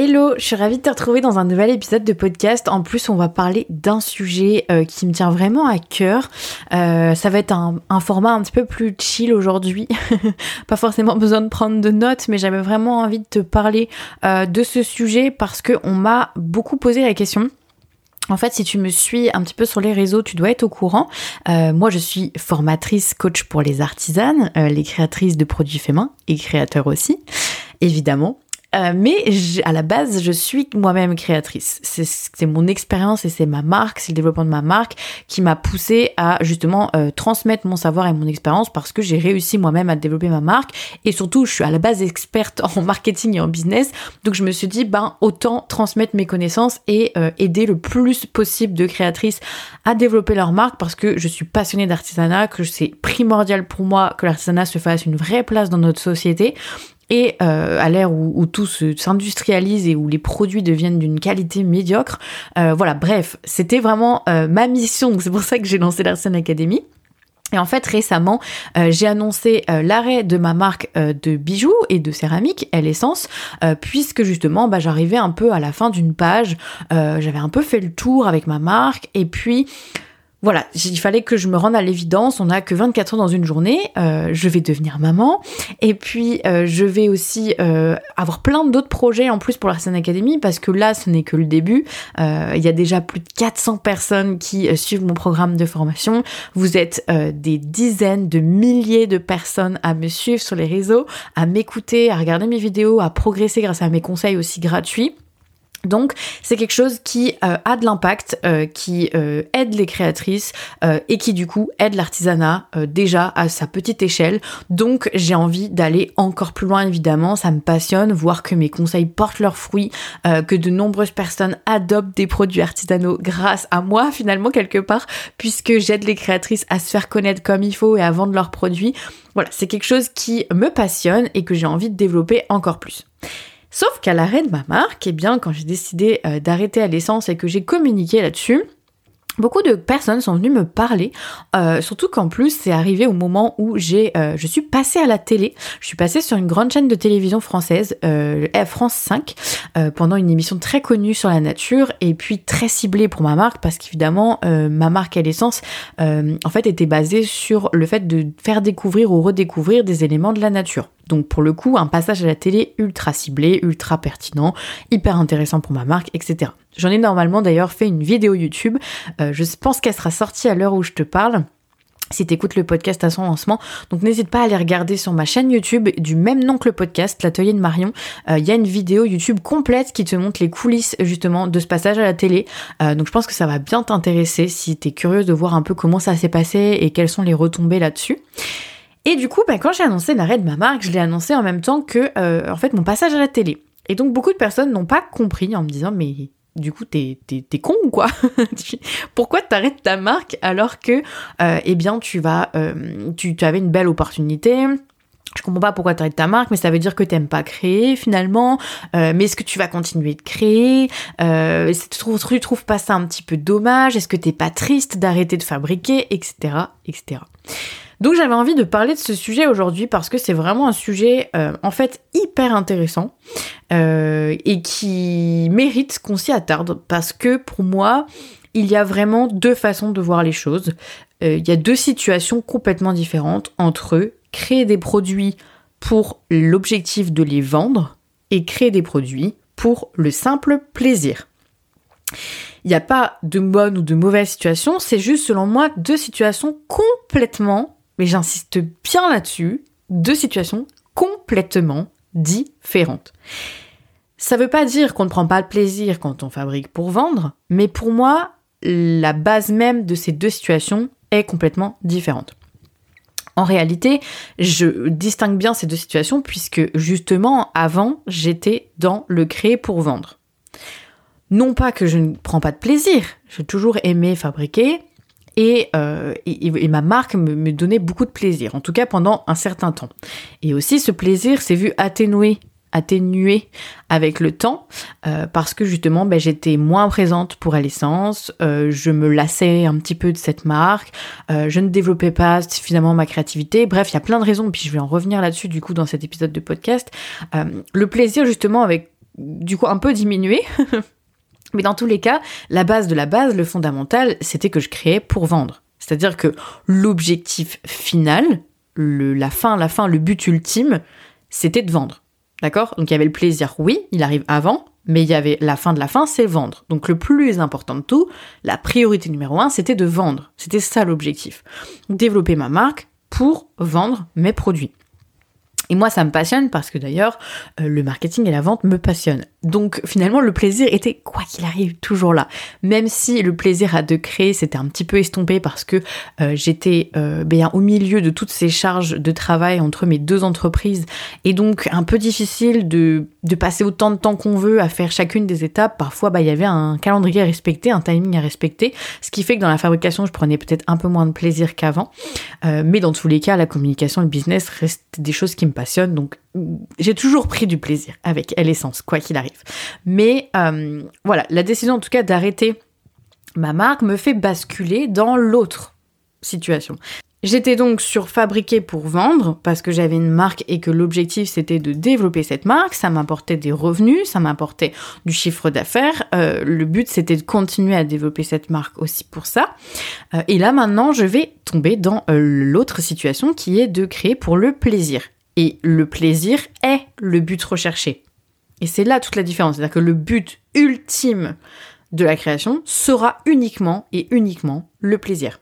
Hello, je suis ravie de te retrouver dans un nouvel épisode de podcast. En plus, on va parler d'un sujet euh, qui me tient vraiment à cœur. Euh, ça va être un, format un petit peu plus chill aujourd'hui. Pas forcément besoin de prendre de notes, mais j'avais vraiment envie de te parler euh, de ce sujet parce que on m'a beaucoup posé la question. En fait, si tu me suis un petit peu sur les réseaux, tu dois être au courant. moi, je suis formatrice, coach pour les artisanes, les créatrices de produits faits main et créateurs aussi, évidemment. Euh, mais à la base, je suis moi-même créatrice. C'est mon expérience et c'est ma marque, c'est le développement de ma marque qui m'a poussé à justement euh, transmettre mon savoir et mon expérience parce que j'ai réussi moi-même à développer ma marque et surtout je suis à la base experte en marketing et en business. Donc je me suis dit ben autant transmettre mes connaissances et euh, aider le plus possible de créatrices à développer leur marque parce que je suis passionnée d'artisanat, que c'est primordial pour moi que l'artisanat se fasse une vraie place dans notre société et euh, à l'ère où, tout s'industrialise et où les produits deviennent d'une qualité médiocre, euh, voilà, bref, c'était vraiment euh, ma mission. C'est pour ça que j'ai lancé l'Arsène Academy. Et en fait, récemment, j'ai annoncé l'arrêt de ma marque de bijoux et de céramique, Elle Essence, puisque justement, bah, j'arrivais un peu à la fin d'une page, j'avais un peu fait le tour avec ma marque, et puis voilà, il fallait que je me rende à l'évidence, on n'a que 24 heures dans une journée, euh, je vais devenir maman, et puis euh, je vais aussi euh, avoir plein d'autres projets en plus pour la scène Academy, parce que là, ce n'est que le début, il y a déjà plus de 400 personnes qui suivent mon programme de formation, vous êtes des dizaines de milliers de personnes à me suivre sur les réseaux, à m'écouter, à regarder mes vidéos, à progresser grâce à mes conseils aussi gratuits. Donc c'est quelque chose qui euh, a de l'impact, euh, qui euh, aide les créatrices et qui du coup aide l'artisanat déjà à sa petite échelle. Donc j'ai envie d'aller encore plus loin évidemment, ça me passionne, voir que mes conseils portent leurs fruits, que de nombreuses personnes adoptent des produits artisanaux grâce à moi finalement quelque part, puisque j'aide les créatrices à se faire connaître comme il faut et à vendre leurs produits. Voilà, c'est quelque chose qui me passionne et que j'ai envie de développer encore plus. Sauf qu'à l'arrêt de ma marque, eh bien, quand j'ai décidé euh, d'arrêter à l'essence et que j'ai communiqué là-dessus, Beaucoup de personnes sont venues me parler, euh, surtout qu'en plus c'est arrivé au moment où j'ai, euh, je suis passée à la télé. Je suis passée sur une grande chaîne de télévision française, euh, France 5, pendant une émission très connue sur la nature et puis très ciblée pour ma marque parce qu'évidemment ma marque à l'essence, en fait, était basée sur le fait de faire découvrir ou redécouvrir des éléments de la nature. Donc pour le coup, un passage à la télé ultra ciblé, ultra pertinent, hyper intéressant pour ma marque, etc. J'en ai normalement d'ailleurs fait une vidéo YouTube. Euh, je pense qu'elle sera sortie à l'heure où je te parle si tu écoutes le podcast à son lancement. Donc n'hésite pas à aller regarder sur ma chaîne YouTube du même nom que le podcast, l'atelier de Marion. Euh, il y a une vidéo YouTube complète qui te montre les coulisses justement de ce passage à la télé. Euh, donc je pense que ça va bien t'intéresser si tu es curieuse de voir un peu comment ça s'est passé et quelles sont les retombées là-dessus. Et du coup, bah, quand j'ai annoncé l'arrêt de ma marque, je l'ai annoncé en même temps que euh, en fait mon passage à la télé. Et donc beaucoup de personnes n'ont pas compris en me disant mais du coup t'es con ou quoi? Pourquoi t'arrêtes ta marque alors que euh, eh bien tu vas euh, tu, tu avais une belle opportunité? Je comprends pas pourquoi tu arrêtes ta marque, mais ça veut dire que t'aimes pas créer finalement. mais est-ce que tu vas continuer de créer? Tu, trouves, tu trouves pas ça un petit peu dommage? Est-ce que t'es pas triste d'arrêter de fabriquer, etc., etc. Donc j'avais envie de parler de ce sujet aujourd'hui parce que c'est vraiment un sujet euh, en fait hyper intéressant euh, et qui mérite qu'on s'y attarde parce que pour moi il y a vraiment deux façons de voir les choses. Euh, il y a deux situations complètement différentes entre créer des produits pour l'objectif de les vendre et créer des produits pour le simple plaisir. Il n'y a pas de bonne ou de mauvaise situation, c'est juste selon moi deux situations complètement mais j'insiste bien là-dessus, deux situations complètement différentes. Ça ne veut pas dire qu'on ne prend pas de plaisir quand on fabrique pour vendre, mais pour moi, la base même de ces deux situations est complètement différente. En réalité, je distingue bien ces deux situations puisque justement, avant, j'étais dans le créer pour vendre. Non pas que je ne prends pas de plaisir, j'ai toujours aimé fabriquer, euh, et, ma marque me, donnait beaucoup de plaisir, en tout cas pendant un certain temps. Et aussi ce plaisir s'est vu atténué atténué avec le temps euh, parce que justement ben, j'étais moins présente pour l'essence, euh, je me lassais un petit peu de cette marque, je ne développais pas suffisamment ma créativité, bref il y a plein de raisons, puis je vais en revenir là-dessus du coup dans cet épisode de podcast. le plaisir justement avec du coup un peu diminué. Mais dans tous les cas, la base de la base, le fondamental, c'était que je créais pour vendre. C'est-à-dire que l'objectif final, la fin, la fin, le but ultime, c'était de vendre. D'accord? Donc il y avait le plaisir, oui, il arrive avant, mais il y avait la fin de la fin, c'est vendre. Donc le plus important de tout, la priorité numéro un, c'était de vendre. C'était ça l'objectif. Développer ma marque pour vendre mes produits. Et moi, ça me passionne parce que d'ailleurs, euh, le marketing et la vente me passionnent. Donc finalement, le plaisir était, quoi qu'il arrive, toujours là. Même si le plaisir à de créer s'était un petit peu estompé parce que euh, j'étais euh, bien au milieu de toutes ces charges de travail entre mes deux entreprises et donc un peu difficile de, de passer autant de temps qu'on veut à faire chacune des étapes. Parfois, bah, il y avait un calendrier à respecter, un timing à respecter, ce qui fait que dans la fabrication, je prenais peut-être un peu moins de plaisir qu'avant. mais dans tous les cas, la communication, le business restent des choses qui me passionne, donc j'ai toujours pris du plaisir avec l'essence, quoi qu'il arrive. Mais euh, voilà, la décision en tout cas d'arrêter ma marque me fait basculer dans l'autre situation. J'étais donc sur fabriquer pour vendre parce que j'avais une marque et que l'objectif c'était de développer cette marque. Ça m'apportait des revenus, ça m'apportait du chiffre d'affaires. Euh, le but c'était de continuer à développer cette marque aussi pour ça. Euh, et là maintenant je vais tomber dans l'autre situation qui est de créer pour le plaisir. Et le plaisir est le but recherché. Et c'est là toute la différence. C'est-à-dire que le but ultime de la création sera uniquement et uniquement le plaisir.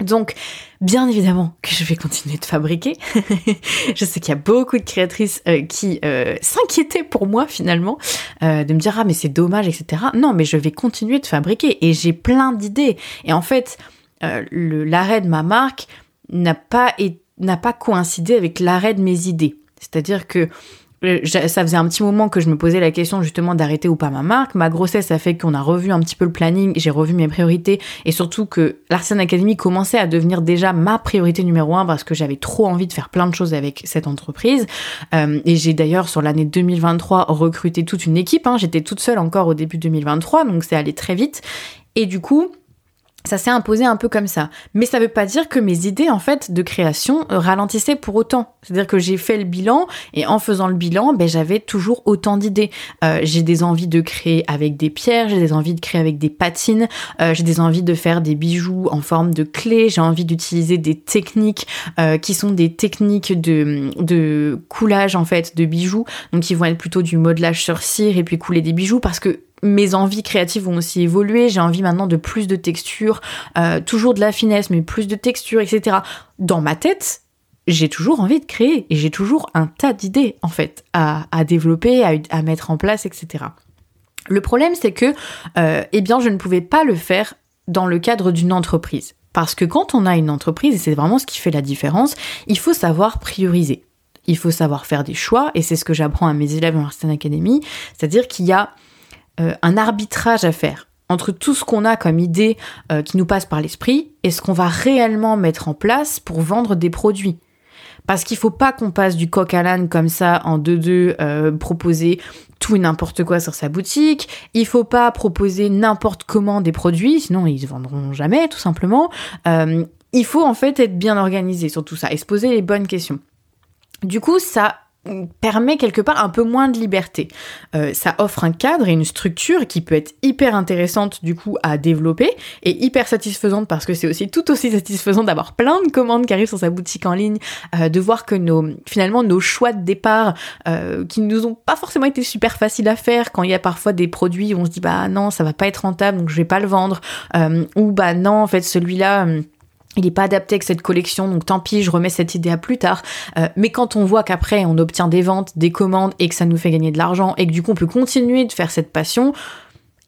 Donc, bien évidemment que je vais continuer de fabriquer. je sais qu'il y a beaucoup de créatrices euh, qui euh, s'inquiétaient pour moi finalement, euh, de me dire ah mais c'est dommage, etc. Non, mais je vais continuer de fabriquer et j'ai plein d'idées. Et en fait, l'arrêt de ma marque n'a pas été n'a pas coïncidé avec l'arrêt de mes idées. C'est-à-dire que euh, ça faisait un petit moment que je me posais la question justement d'arrêter ou pas ma marque. Ma grossesse a fait qu'on a revu un petit peu le planning, j'ai revu mes priorités et surtout que l'Artisan Academy commençait à devenir déjà ma priorité numéro un parce que j'avais trop envie de faire plein de choses avec cette entreprise. Euh, et j'ai d'ailleurs sur l'année 2023 recruté toute une équipe. Hein. J'étais toute seule encore au début 2023 donc c'est allé très vite. Et du coup, ça s'est imposé un peu comme ça. Mais ça veut pas dire que mes idées, en fait, de création euh, ralentissaient pour autant. C'est-à-dire que j'ai fait le bilan et en faisant le bilan, ben, j'avais toujours autant d'idées. Euh, j'ai des envies de créer avec des pierres, j'ai des envies de créer avec des patines, euh, j'ai des envies de faire des bijoux en forme de clés, j'ai envie d'utiliser des techniques qui sont des techniques de, de coulage, en fait, de bijoux. Donc, qui vont être plutôt du modelage sur cire et puis couler des bijoux parce que mes envies créatives vont aussi évoluer. J'ai envie maintenant de plus de texture, euh, toujours de la finesse, mais plus de texture, etc. Dans ma tête, j'ai toujours envie de créer et j'ai toujours un tas d'idées en fait à, développer, à, mettre en place, etc. Le problème, c'est que, euh, eh bien, je ne pouvais pas le faire dans le cadre d'une entreprise. Parce que quand on a une entreprise, et c'est vraiment ce qui fait la différence, il faut savoir prioriser. Il faut savoir faire des choix, et c'est ce que j'apprends à mes élèves en Arsène Academy, c'est-à-dire qu'il y a euh, un arbitrage à faire entre tout ce qu'on a comme idée euh, qui nous passe par l'esprit et ce qu'on va réellement mettre en place pour vendre des produits. Parce qu'il faut pas qu'on passe du coq à l'âne comme ça en deux-deux, euh, proposer tout et n'importe quoi sur sa boutique. Il faut pas proposer n'importe comment des produits, sinon ils se vendront jamais, tout simplement. il faut en fait être bien organisé sur tout ça et se poser les bonnes questions. Du coup, ça permet quelque part un peu moins de liberté. Euh, ça offre un cadre et une structure qui peut être hyper intéressante du coup à développer et hyper satisfaisante parce que c'est aussi tout aussi satisfaisant d'avoir plein de commandes qui arrivent sur sa boutique en ligne, euh, de voir que nos finalement nos choix de départ euh, qui nous ont pas forcément été super faciles à faire quand il y a parfois des produits où on se dit bah non ça va pas être rentable donc je vais pas le vendre ou bah non en fait celui-là il n'est pas adapté avec cette collection, donc tant pis, je remets cette idée à plus tard. Euh, mais quand on voit qu'après on obtient des ventes, des commandes et que ça nous fait gagner de l'argent et que du coup on peut continuer de faire cette passion,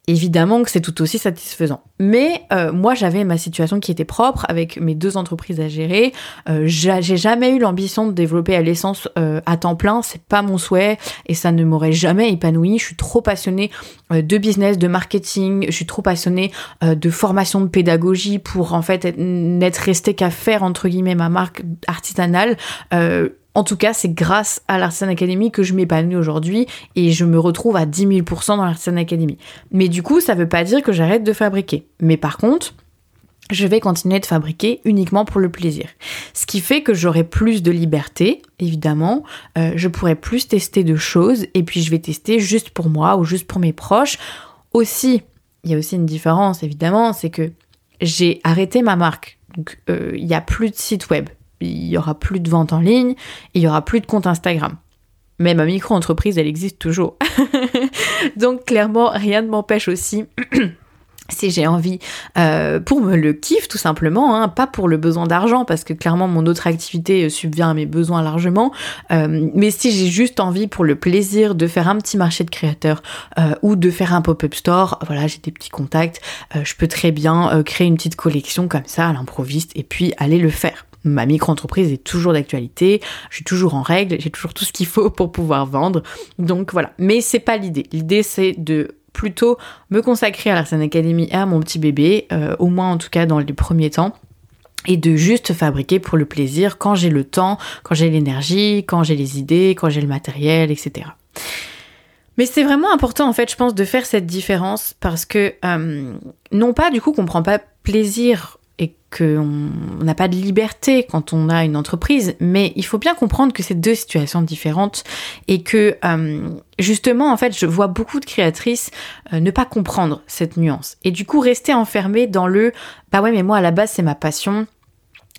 évidemment que c'est tout aussi satisfaisant. Mais euh, moi, j'avais ma situation qui était propre avec mes deux entreprises à gérer. Euh, j'ai jamais eu l'ambition de développer à l'essence euh, à temps plein. C'est pas mon souhait et ça ne m'aurait jamais épanoui. Je suis trop passionnée de business, de marketing. Je suis trop passionnée de formation, de pédagogie pour en fait n'être restée qu'à faire entre guillemets ma marque artisanale. En tout cas, c'est grâce à l'Artisan Academy que je m'épanouis aujourd'hui et je me retrouve à 10 000% dans l'Artisan Academy. Mais du coup, ça veut pas dire que j'arrête de fabriquer. Mais par contre, je vais continuer de fabriquer uniquement pour le plaisir. Ce qui fait que j'aurai plus de liberté, évidemment, euh, je pourrai plus tester de choses, et puis je vais tester juste pour moi ou juste pour mes proches. Aussi, il y a aussi une différence, évidemment, c'est que j'ai arrêté ma marque. Donc, euh, il n'y a plus de site web, il y aura plus de vente en ligne, il y aura plus de compte Instagram. Mais ma micro-entreprise, elle existe toujours. Donc clairement, rien ne m'empêche aussi si j'ai envie euh, pour me le kiff tout simplement, hein, pas pour le besoin d'argent parce que clairement mon autre activité euh, subvient à mes besoins largement, euh, mais si j'ai juste envie pour le plaisir de faire un petit marché de créateurs ou de faire un pop-up store, voilà j'ai des petits contacts, je peux très bien créer une petite collection comme ça à l'improviste et puis aller le faire. Ma micro-entreprise est toujours d'actualité, je suis toujours en règle, j'ai toujours tout ce qu'il faut pour pouvoir vendre. Donc voilà, mais c'est pas l'idée. L'idée c'est de plutôt me consacrer à l'Arsène Academy et à mon petit bébé, euh, au moins en tout cas dans les premiers temps et de juste fabriquer pour le plaisir quand j'ai le temps, quand j'ai l'énergie, quand j'ai les idées, quand j'ai le matériel, etc. Mais c'est vraiment important en fait, je pense, de faire cette différence parce que euh, non pas du coup qu'on prend pas plaisir et qu'on n'a pas de liberté quand on a une entreprise, mais il faut bien comprendre que c'est deux situations différentes et que euh, justement, en fait, je vois beaucoup de créatrices euh, ne pas comprendre cette nuance et du coup rester enfermées dans le bah ouais, mais moi à la base c'est ma passion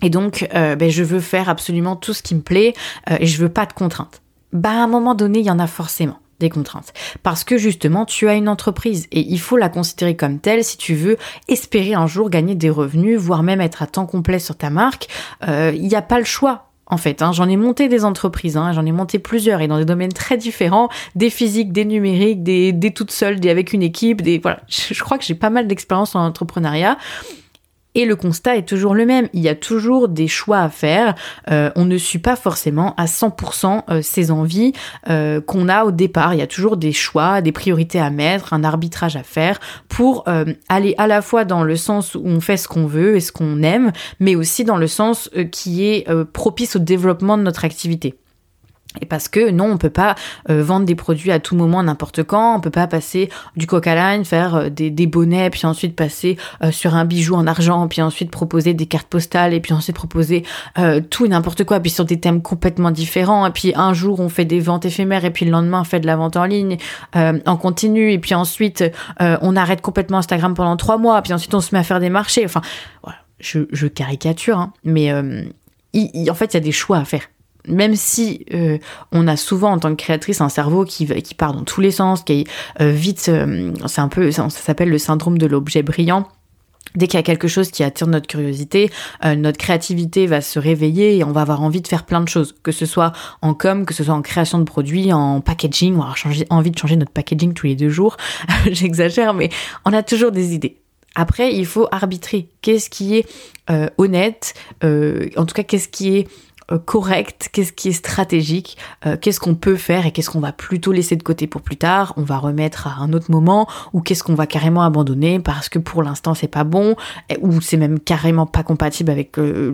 et donc euh, ben, je veux faire absolument tout ce qui me plaît et je veux pas de contraintes. Bah à un moment donné, il y en a forcément des contraintes. Parce que justement, tu as une entreprise et il faut la considérer comme telle si tu veux espérer un jour gagner des revenus, voire même être à temps complet sur ta marque. Euh, il n'y a pas le choix. En fait, hein. j'en ai monté des entreprises, hein. j'en ai monté plusieurs et dans des domaines très différents, des physiques, des numériques, des, des toutes seules, des avec une équipe, des voilà. Je crois que j'ai pas mal d'expérience en entrepreneuriat. Et le constat est toujours le même. Il y a toujours des choix à faire. Euh, on ne suit pas forcément à 100% euh, ses envies euh, qu'on a au départ. Il y a toujours des choix, des priorités à mettre, un arbitrage à faire pour aller à la fois dans le sens où on fait ce qu'on veut et ce qu'on aime, mais aussi dans le sens qui est propice au développement de notre activité. Et parce que non, on peut pas euh, vendre des produits à tout moment, n'importe quand. On peut pas passer du coca line, faire euh, des, des, bonnets, puis ensuite passer euh, sur un bijou en argent, puis ensuite proposer des cartes postales, et puis ensuite proposer tout et n'importe quoi, puis sur des thèmes complètement différents. Et puis un jour on fait des ventes éphémères, et puis le lendemain on fait de la vente en ligne en continu, et puis ensuite on arrête complètement Instagram pendant trois mois, puis ensuite on se met à faire des marchés. Enfin, voilà, je, je caricature, hein, mais en fait il y a des choix à faire même si euh, on a souvent en tant que créatrice un cerveau qui, qui part dans tous les sens, qui est euh, vite, euh, c'est un peu, ça, s'appelle le syndrome de l'objet brillant. Dès qu'il y a quelque chose qui attire notre curiosité, notre créativité va se réveiller et on va avoir envie de faire plein de choses, que ce soit en com, que ce soit en création de produits, en packaging, on va avoir envie de changer notre packaging tous les deux jours. J'exagère, mais on a toujours des idées. Après, il faut arbitrer. Qu'est-ce qui est honnête En tout cas, qu'est-ce qui est correct, qu'est-ce qui est stratégique, euh, qu'est-ce qu'on peut faire et qu'est-ce qu'on va plutôt laisser de côté pour plus tard, on va remettre à un autre moment, ou qu'est-ce qu'on va carrément abandonner parce que pour l'instant c'est pas bon, ou c'est même carrément pas compatible avec euh,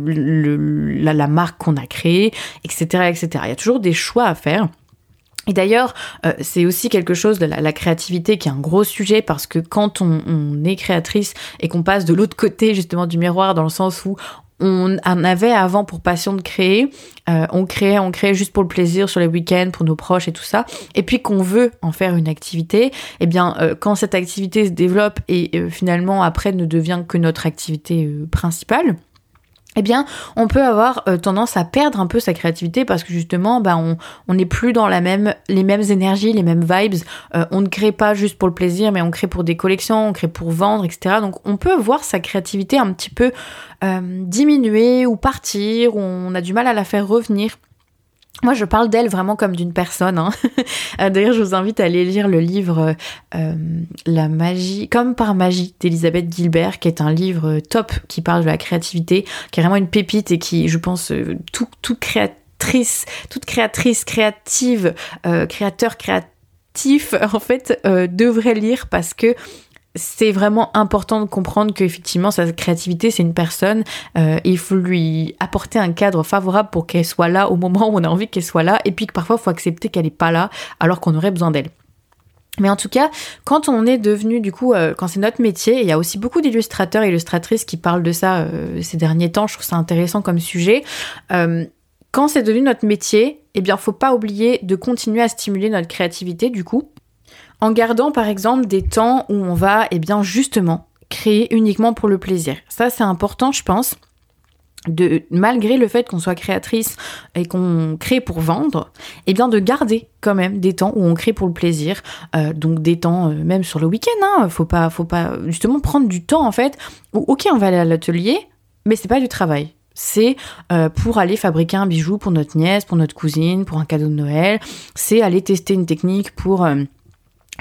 la, marque qu'on a créée, etc., etc. Il y a toujours des choix à faire. Et d'ailleurs, c'est aussi quelque chose de la, créativité qui est un gros sujet parce que quand on, on est créatrice et qu'on passe de l'autre côté justement du miroir dans le sens où on en avait avant pour passion de créer. Euh, on créait, on créait juste pour le plaisir sur les week-ends, pour nos proches et tout ça. Et puis qu'on veut en faire une activité, eh bien, euh, quand cette activité se développe et euh, finalement après ne devient que notre activité principale, eh bien, on peut avoir euh, tendance à perdre un peu sa créativité parce que justement, bah, on n'est plus dans la même, les mêmes énergies, les mêmes vibes. Euh, on ne crée pas juste pour le plaisir, mais on crée pour des collections, on crée pour vendre, etc. Donc, on peut voir sa créativité un petit peu euh, diminuer ou partir, on a du mal à la faire revenir. Moi, je parle d'elle vraiment comme d'une personne. Hein. Euh, d'ailleurs, je vous invite à aller lire le livre euh, La magie, comme par magie, d'Elisabeth Gilbert, qui est un livre top qui parle de la créativité, qui est vraiment une pépite et qui, je pense, euh, tout créatrice, toute créatrice, créative, créateur créatif, en fait, devrait lire parce que c'est vraiment important de comprendre qu'effectivement sa créativité c'est une personne euh, il faut lui apporter un cadre favorable pour qu'elle soit là au moment où on a envie qu'elle soit là et puis que parfois il faut accepter qu'elle n'est pas là alors qu'on aurait besoin d'elle Mais en tout cas, quand on est devenu, du coup, euh, quand c'est notre métier, il y a aussi beaucoup d'illustrateurs et illustratrices qui parlent de ça euh, ces derniers temps, je trouve ça intéressant comme sujet. Euh, quand c'est devenu notre métier, eh bien, faut pas oublier de continuer à stimuler notre créativité, du coup, en gardant, par exemple, des temps où on va, eh bien, justement, créer uniquement pour le plaisir. Ça, c'est important, je pense de malgré le fait qu'on soit créatrice et qu'on crée pour vendre, eh bien de garder quand même des temps où on crée pour le plaisir, euh, donc des temps euh, même sur le week-end. Hein, faut pas, faut pas justement prendre du temps en fait. Où, ok, on va aller à l'atelier, mais c'est pas du travail. C'est euh, pour aller fabriquer un bijou pour notre nièce, pour notre cousine, pour un cadeau de Noël. C'est aller tester une technique pour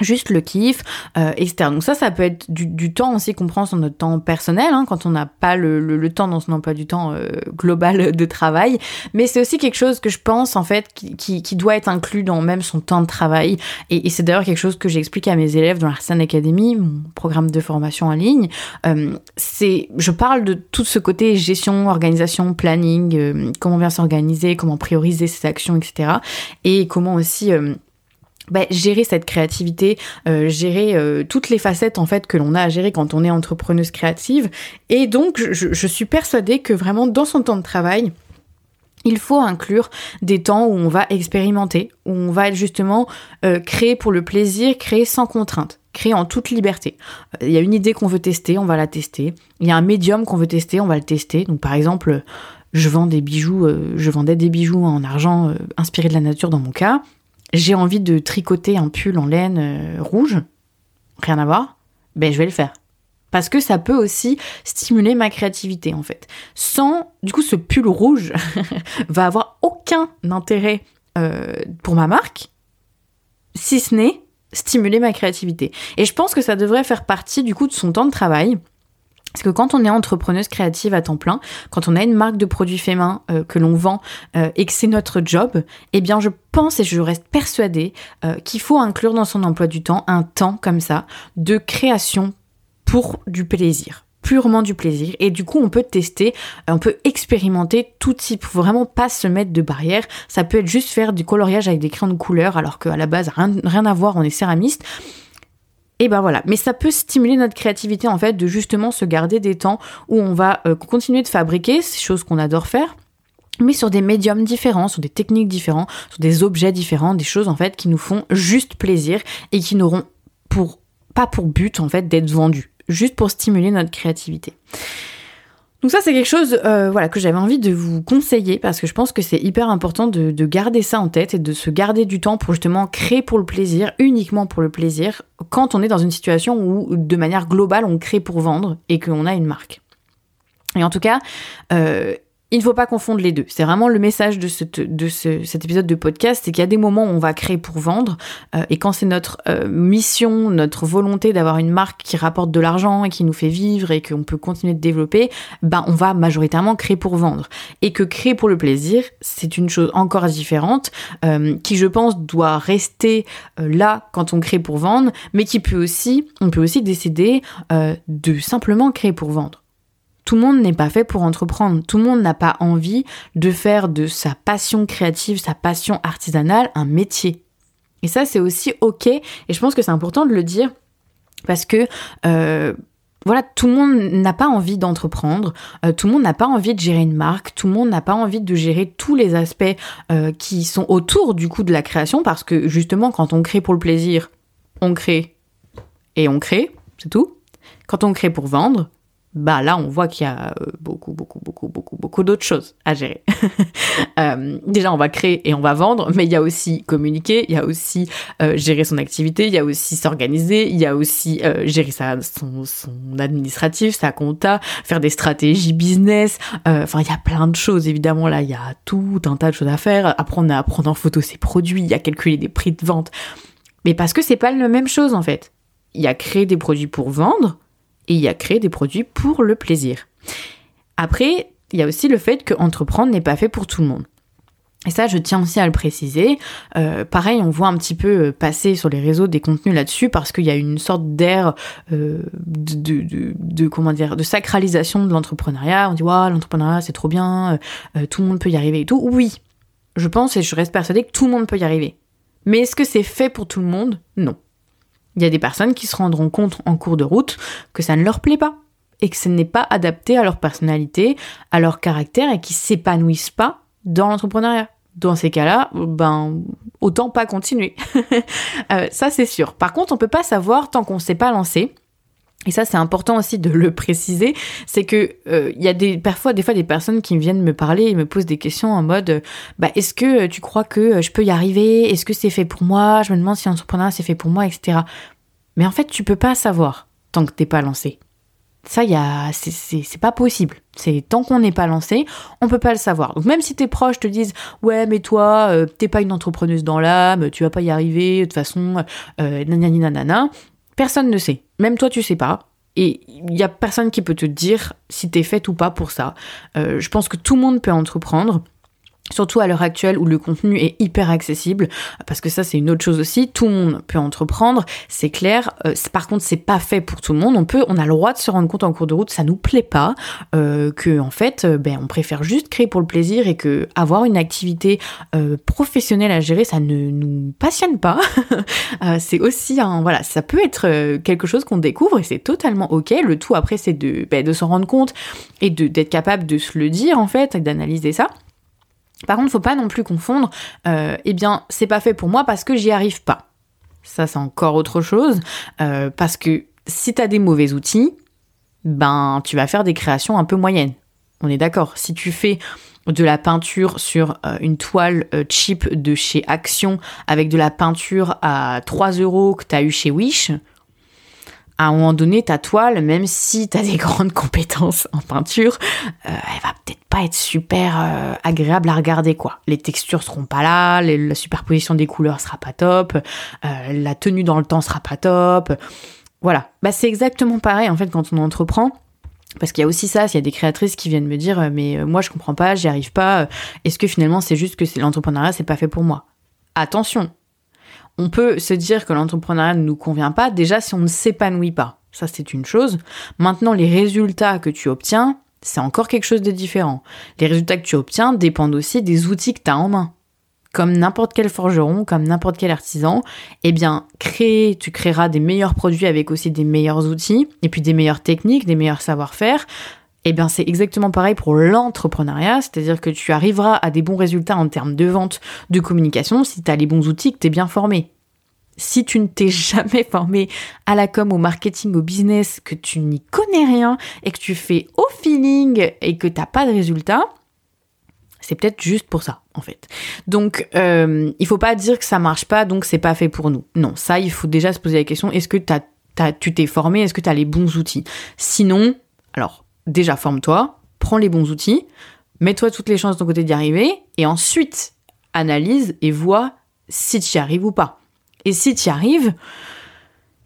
juste le kiff, euh, etc. Donc ça, ça peut être du, temps aussi qu'on prend sur notre temps personnel, hein, quand on n'a pas le, le, temps dans son emploi du temps euh, global de travail, mais c'est aussi quelque chose que je pense en fait qui, qui, doit être inclus dans même son temps de travail, et, c'est d'ailleurs quelque chose que j'explique à mes élèves dans l'Arsen Academy, mon programme de formation en ligne. Euh, c'est, je parle de tout ce côté gestion, organisation, planning, euh, comment bien s'organiser, comment prioriser ses actions, etc. Et comment aussi bah, gérer cette créativité, euh, gérer euh, toutes les facettes en fait que l'on a à gérer quand on est entrepreneuse créative. Et donc, je, suis persuadée que vraiment dans son temps de travail, il faut inclure des temps où on va expérimenter, où on va justement euh, créer pour le plaisir, créer sans contrainte, créer en toute liberté. Il y a une idée qu'on veut tester, on va la tester. Il y a un médium qu'on veut tester, on va le tester. Donc par exemple, je vends des bijoux, je vendais des bijoux en argent inspirés de la nature dans mon cas j'ai envie de tricoter un pull en laine euh, rouge, rien à voir, ben je vais le faire. Parce que ça peut aussi stimuler ma créativité en fait. Sans, du coup, ce pull rouge va avoir aucun intérêt euh, pour ma marque, si ce n'est stimuler ma créativité. Et je pense que ça devrait faire partie du coup de son temps de travail parce que quand on est entrepreneuse créative à temps plein, quand on a une marque de produits faits main euh, que l'on vend euh, et que c'est notre job, eh bien je pense et je reste persuadée euh, qu'il faut inclure dans son emploi du temps un temps comme ça de création pour du plaisir purement du plaisir. Et du coup on peut tester, on peut expérimenter tout type, faut vraiment pas se mettre de barrière, ça peut être juste faire du coloriage avec des crayons de couleur alors qu'à la base rien, rien à voir, on est céramiste, et ben voilà, mais ça peut stimuler notre créativité en fait de justement se garder des temps où on va euh, continuer de fabriquer ces choses qu'on adore faire mais sur des médiums différents, sur des techniques différentes, sur des objets différents, des choses en fait qui nous font juste plaisir et qui n'auront pas pour but en fait d'être vendus, juste pour stimuler notre créativité. Donc ça c'est quelque chose euh, voilà que j'avais envie de vous conseiller parce que je pense que c'est hyper important de, garder ça en tête et de se garder du temps pour justement créer pour le plaisir, uniquement pour le plaisir, quand on est dans une situation où de manière globale on crée pour vendre et qu'on a une marque. Et en tout cas, euh, il ne faut pas confondre les deux. C'est vraiment le message de, de cet épisode de podcast, c'est qu'il y a des moments où on va créer pour vendre, euh, et quand c'est notre euh, mission, notre volonté d'avoir une marque qui rapporte de l'argent et qui nous fait vivre et qu'on peut continuer de développer, ben on va majoritairement créer pour vendre. Et que créer pour le plaisir, c'est une chose encore différente, euh, qui je pense doit rester là quand on crée pour vendre, mais qui peut aussi, on peut aussi décider de simplement créer pour vendre. Tout le monde n'est pas fait pour entreprendre. Tout le monde n'a pas envie de faire de sa passion créative, sa passion artisanale, un métier. Et ça, c'est aussi ok. Et je pense que c'est important de le dire parce que euh, voilà, tout le monde n'a pas envie d'entreprendre, euh, tout le monde n'a pas envie de gérer une marque, tout le monde n'a pas envie de gérer tous les aspects euh, qui sont autour du coup de la création parce que justement, quand on crée pour le plaisir, on crée et on crée, c'est tout. Quand on crée pour vendre, bah là on voit qu'il y a euh, beaucoup beaucoup beaucoup beaucoup beaucoup d'autres choses à gérer. euh, déjà on va créer et on va vendre, mais il y a aussi communiquer, il y a aussi euh, gérer son activité, il y a aussi s'organiser, il y a aussi gérer sa son, son administratif, sa compta, faire des stratégies business. Enfin il y a plein de choses évidemment là, il y a tout un tas de choses à faire. Apprendre à prendre en photo ses produits, a calculer des prix de vente, mais parce que c'est pas la même chose en fait. Il y a créer des produits pour vendre et il y a créer des produits pour le plaisir. Après, il y a aussi le fait que entreprendre n'est pas fait pour tout le monde. Et ça, je tiens aussi à le préciser. Euh, pareil, on voit un petit peu euh, passer sur les réseaux des contenus là-dessus parce qu'il y a une sorte d'air euh, de, de, comment dire, de sacralisation de l'entrepreneuriat. On dit waouh, l'entrepreneuriat c'est trop bien, tout le monde peut y arriver et tout. Oui, je pense et je reste persuadée que tout le monde peut y arriver. Mais est-ce que c'est fait pour tout le monde? Non. Il y a des personnes qui se rendront compte en cours de route que ça ne leur plaît pas et que ce n'est pas adapté à leur personnalité, à leur caractère et qui s'épanouissent pas dans l'entrepreneuriat. Dans ces cas-là, ben autant pas continuer. Euh, ça c'est sûr. Par contre, on peut pas savoir tant qu'on s'est pas lancé. Et ça, c'est important aussi de le préciser, c'est que euh, il y a des parfois des fois des personnes qui viennent me parler et me posent des questions en mode bah est-ce que tu crois que je peux y arriver? Est-ce que c'est fait pour moi? Je me demande si l'entrepreneuriat c'est fait pour moi, etc. Mais en fait, tu peux pas savoir tant que t'es pas lancé. Ça, y a, c'est pas possible. C'est tant qu'on n'est pas lancé, on peut pas le savoir. Donc même si tes proches te disent ouais mais toi euh, t'es pas une entrepreneuse dans l'âme, tu vas pas y arriver de toute façon, euh, nanani nanana, personne ne sait. Même toi tu sais pas. Et il y a personne qui peut te dire si t'es faite ou pas pour ça. Euh, je pense que tout le monde peut entreprendre. Surtout à l'heure actuelle où le contenu est hyper accessible, parce que ça c'est une autre chose aussi, tout le monde peut entreprendre, c'est clair. Euh, par contre, c'est pas fait pour tout le monde. On peut, on a le droit de se rendre compte en cours de route, ça nous plaît pas, euh, que en fait, euh, ben on préfère juste créer pour le plaisir et que avoir une activité euh, professionnelle à gérer, ça ne nous passionne pas. c'est aussi un, voilà, ça peut être quelque chose qu'on découvre et c'est totalement ok. Le tout après, c'est de, ben, de s'en rendre compte et d'être capable de se le dire en fait, d'analyser ça. Par contre, faut pas non plus confondre, euh, eh bien, c'est pas fait pour moi parce que j'y arrive pas. Ça, c'est encore autre chose, euh, parce que si tu as des mauvais outils, ben, tu vas faire des créations un peu moyennes. On est d'accord. Si tu fais de la peinture sur euh, une toile cheap de chez Action avec de la peinture à 3 euros que tu as eu chez Wish, à un moment donné, ta toile, même si tu as des grandes compétences en peinture, euh, elle va peut-être pas être super euh, agréable à regarder quoi. Les textures seront pas là, la superposition des couleurs sera pas top, euh, la tenue dans le temps sera pas top. Voilà, bah c'est exactement pareil en fait quand on entreprend. Parce qu'il y a aussi ça, s'il y a des créatrices qui viennent me dire mais moi je comprends pas, j'y arrive pas, est-ce que finalement c'est juste que l'entrepreneuriat c'est pas fait pour moi? Attention, on peut se dire que l'entrepreneuriat ne nous convient pas déjà si on ne s'épanouit pas. Ça, c'est une chose. Maintenant, les résultats que tu obtiens, c'est encore quelque chose de différent. Les résultats que tu obtiens dépendent aussi des outils que tu as en main. Comme n'importe quel forgeron, comme n'importe quel artisan, eh bien, créer, tu créeras des meilleurs produits avec aussi des meilleurs outils, et puis des meilleures techniques, des meilleurs savoir-faire. Eh bien, c'est exactement pareil pour l'entrepreneuriat, c'est-à-dire que tu arriveras à des bons résultats en termes de vente, de communication, si tu as les bons outils, que tu es bien formé. Si tu ne t'es jamais formé à la com, au marketing, au business, que tu n'y connais rien et que tu fais au feeling et que t'as pas de résultats, c'est peut-être juste pour ça, en fait. Donc, euh, il faut pas dire que ça marche pas, donc c'est pas fait pour nous. Non, ça, il faut déjà se poser la question est-ce que tu t'es formé Est-ce que tu as les bons outils? Sinon, alors, déjà forme-toi, prends les bons outils, mets-toi toutes les chances de ton côté d'y arriver, et ensuite analyse et vois si tu y arrives ou pas. Et si tu y arrives,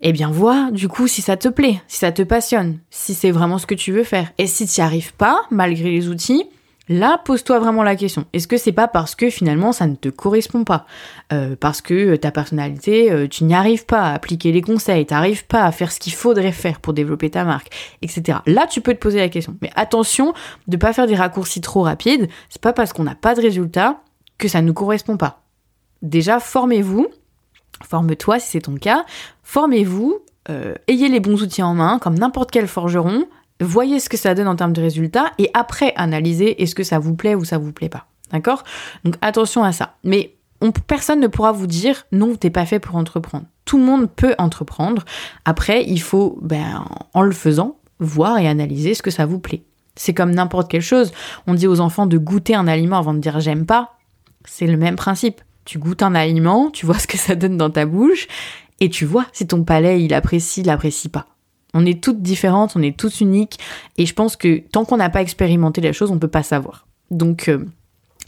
eh bien vois du coup si ça te plaît, si ça te passionne, si c'est vraiment ce que tu veux faire. Et si tu n'y arrives pas, malgré les outils, Là, pose-toi vraiment la question. Est-ce que c'est pas parce que finalement ça ne te correspond pas? Euh, Parce que ta personnalité, euh, tu n'y arrives pas à appliquer les conseils, tu n'arrives pas à faire ce qu'il faudrait faire pour développer ta marque, etc. Là, tu peux te poser la question. Mais attention de pas faire des raccourcis trop rapides. C'est pas parce qu'on n'a pas de résultat que ça ne nous correspond pas. Déjà, formez-vous. Forme-toi si c'est ton cas. Formez-vous. Euh, ayez les bons outils en main, comme n'importe quel forgeron voyez ce que ça donne en termes de résultats et après analysez est-ce que ça vous plaît ou ça vous plaît pas. D'accord? Donc attention à ça. Mais personne ne pourra vous dire non, t'es pas fait pour entreprendre. Tout le monde peut entreprendre. Après, il faut, ben, en le faisant, voir et analyser ce que ça vous plaît. C'est comme n'importe quelle chose. On dit aux enfants de goûter un aliment avant de dire j'aime pas. C'est le même principe. Tu goûtes un aliment, tu vois ce que ça donne dans ta bouche, et tu vois si ton palais il apprécie, il apprécie pas. On est toutes différentes, on est tous uniques, et je pense que tant qu'on n'a pas expérimenté la chose, on peut pas savoir. Donc euh,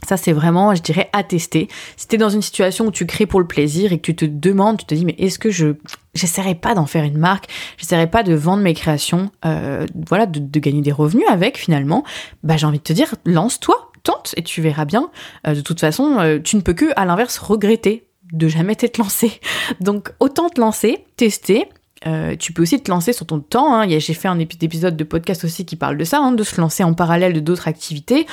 ça c'est vraiment, je dirais, à tester. Si es dans une situation où tu crées pour le plaisir et que tu te demandes, tu te dis mais est-ce que je j'essaierai pas d'en faire une marque, j'essaierai pas de vendre mes créations, euh, voilà, de, gagner des revenus avec finalement, bah j'ai envie de te dire lance-toi, tente et tu verras bien. Euh, de toute façon, tu ne peux que à l'inverse regretter de jamais t'être lancé. Donc autant te lancer, tester euh, tu peux aussi te lancer sur ton temps. Hein. J'ai fait un épisode de podcast aussi qui parle de ça, hein, de se lancer en parallèle de d'autres activités.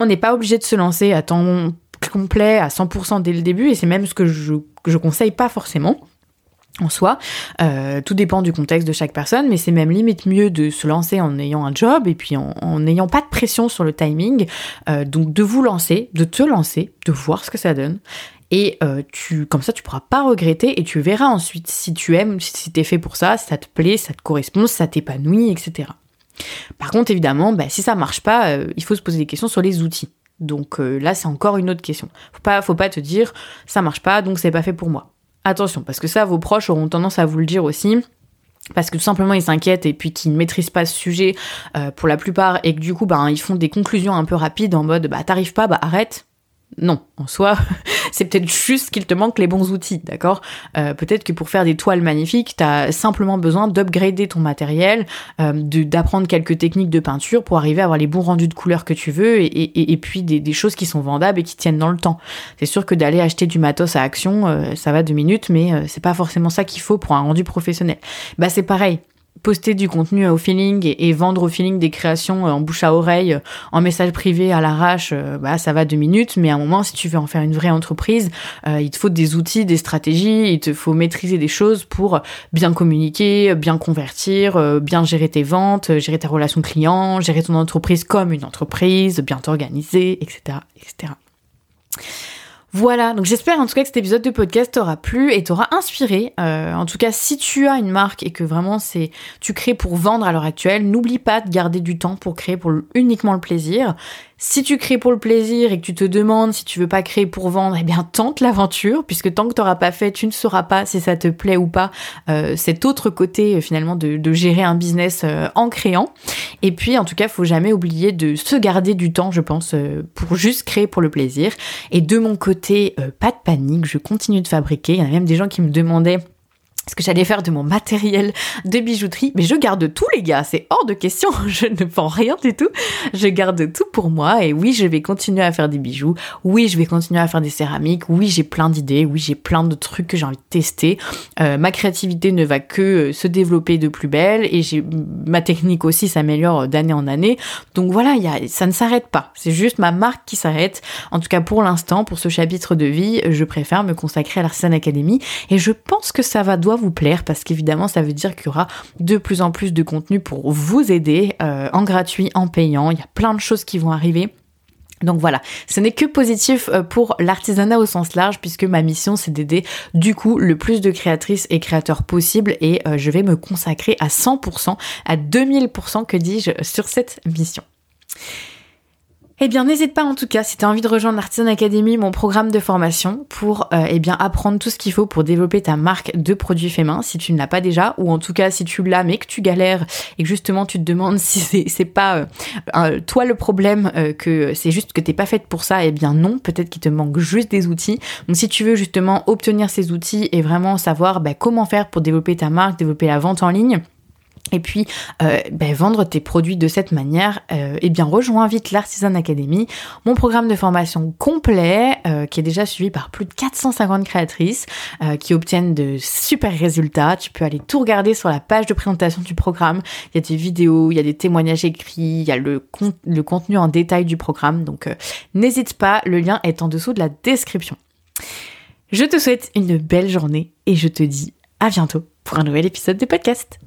On n'est pas obligé de se lancer à temps complet, à 100% dès le début, et c'est même ce que je, je conseille pas forcément. en soi. Euh, tout dépend du contexte de chaque personne, mais c'est même limite mieux de se lancer en ayant un job et puis en n'ayant pas de pression sur le timing. Euh, donc de vous lancer, de te lancer, de voir ce que ça donne. Et euh, tu, comme ça, tu pourras pas regretter et tu verras ensuite si tu aimes, si t'es fait pour ça, si ça te plaît, ça te correspond, ça t'épanouit, etc. Par contre, évidemment, bah, si ça marche pas, il faut se poser des questions sur les outils. Donc là, c'est encore une autre question. Faut pas, faut pas te dire ça marche pas, donc c'est pas fait pour moi. Attention, parce que ça, vos proches auront tendance à vous le dire aussi parce que tout simplement ils s'inquiètent et puis qu'ils ne maîtrisent pas ce sujet euh, pour la plupart et que du coup ben ils font des conclusions un peu rapides en mode bah t'arrives pas bah arrête non, en soi, c'est peut-être juste qu'il te manque les bons outils, d'accord? Euh, Peut-être que pour faire des toiles magnifiques, tu as simplement besoin d'upgrader ton matériel, euh, d'apprendre quelques techniques de peinture pour arriver à avoir les bons rendus de couleurs que tu veux et, puis des, choses qui sont vendables et qui tiennent dans le temps. C'est sûr que d'aller acheter du matos à action, euh, ça va deux minutes, mais c'est pas forcément ça qu'il faut pour un rendu professionnel. Bah c'est pareil, poster du contenu au feeling et, vendre au feeling des créations euh, en bouche à oreille, euh, en message privé à l'arrache, euh, bah ça va deux minutes. Mais à un moment, si tu veux en faire une vraie entreprise, il te faut des outils, des stratégies, il te faut maîtriser des choses pour bien communiquer, bien convertir, bien gérer tes ventes, gérer tes relations clients, gérer ton entreprise comme une entreprise, bien t'organiser, etc., etc. Voilà, donc j'espère en tout cas que cet épisode de podcast t'aura plu et t'aura inspiré. Euh, en tout cas, si tu as une marque et que vraiment c'est tu crées pour vendre à l'heure actuelle, n'oublie pas de garder du temps pour créer pour uniquement le plaisir. Si tu crées pour le plaisir et que tu te demandes si tu veux pas créer pour vendre, eh bien tente l'aventure, puisque tant que tu n'auras pas fait, tu ne sauras pas si ça te plaît ou pas. Euh, cet autre côté euh, finalement de, gérer un business euh, en créant. Et puis en tout cas, faut jamais oublier de se garder du temps, je pense, pour juste créer pour le plaisir. Et de mon côté, pas de panique, je continue de fabriquer. Il y a même des gens qui me demandaient ce que j'allais faire de mon matériel de bijouterie, mais je garde tout les gars, c'est hors de question, je ne vends rien du tout, je garde tout pour moi. Et oui je vais continuer à faire des bijoux, oui je vais continuer à faire des céramiques, oui j'ai plein d'idées, oui j'ai plein de trucs que j'ai envie de tester, euh, ma créativité ne va que euh, se développer de plus belle. Et ma technique aussi s'améliore d'année en année, donc voilà ça ne s'arrête pas, c'est juste ma marque qui s'arrête, en tout cas pour l'instant pour ce chapitre de vie je préfère me consacrer à l'Artisan Academy. Et je pense que ça va devoir vous plaire parce qu'évidemment ça veut dire qu'il y aura de plus en plus de contenu pour vous aider euh, en gratuit, en payant. Il y a plein de choses qui vont arriver. Donc voilà, ce n'est que positif euh, pour l'artisanat au sens large puisque ma mission c'est d'aider du coup le plus de créatrices et créateurs possible et euh, je vais me consacrer à 100%, à 2000% que dis-je sur cette mission. Eh bien, n'hésite pas en tout cas si tu as envie de rejoindre l'Artisan Academy, mon programme de formation pour euh, eh bien apprendre tout ce qu'il faut pour développer ta marque de produits faits main si tu ne l'as pas déjà ou en tout cas si tu l'as mais que tu galères et que justement tu te demandes si c'est pas euh, toi le problème euh, que c'est juste que t'es pas faite pour ça, eh bien non, peut-être qu'il te manque juste des outils. Donc si tu veux justement obtenir ces outils et vraiment savoir bah, comment faire pour développer ta marque, développer la vente en ligne, et puis euh, ben, vendre tes produits de cette manière, euh, eh bien rejoins vite l'Artisan Academy, mon programme de formation complet euh, qui est déjà suivi par plus de 450 créatrices qui obtiennent de super résultats. Tu peux aller tout regarder sur la page de présentation du programme. Il y a des vidéos, il y a des témoignages écrits, il y a le, le contenu en détail du programme. Donc n'hésite pas, le lien est en dessous de la description. Je te souhaite une belle journée et je te dis à bientôt pour un nouvel épisode de podcast.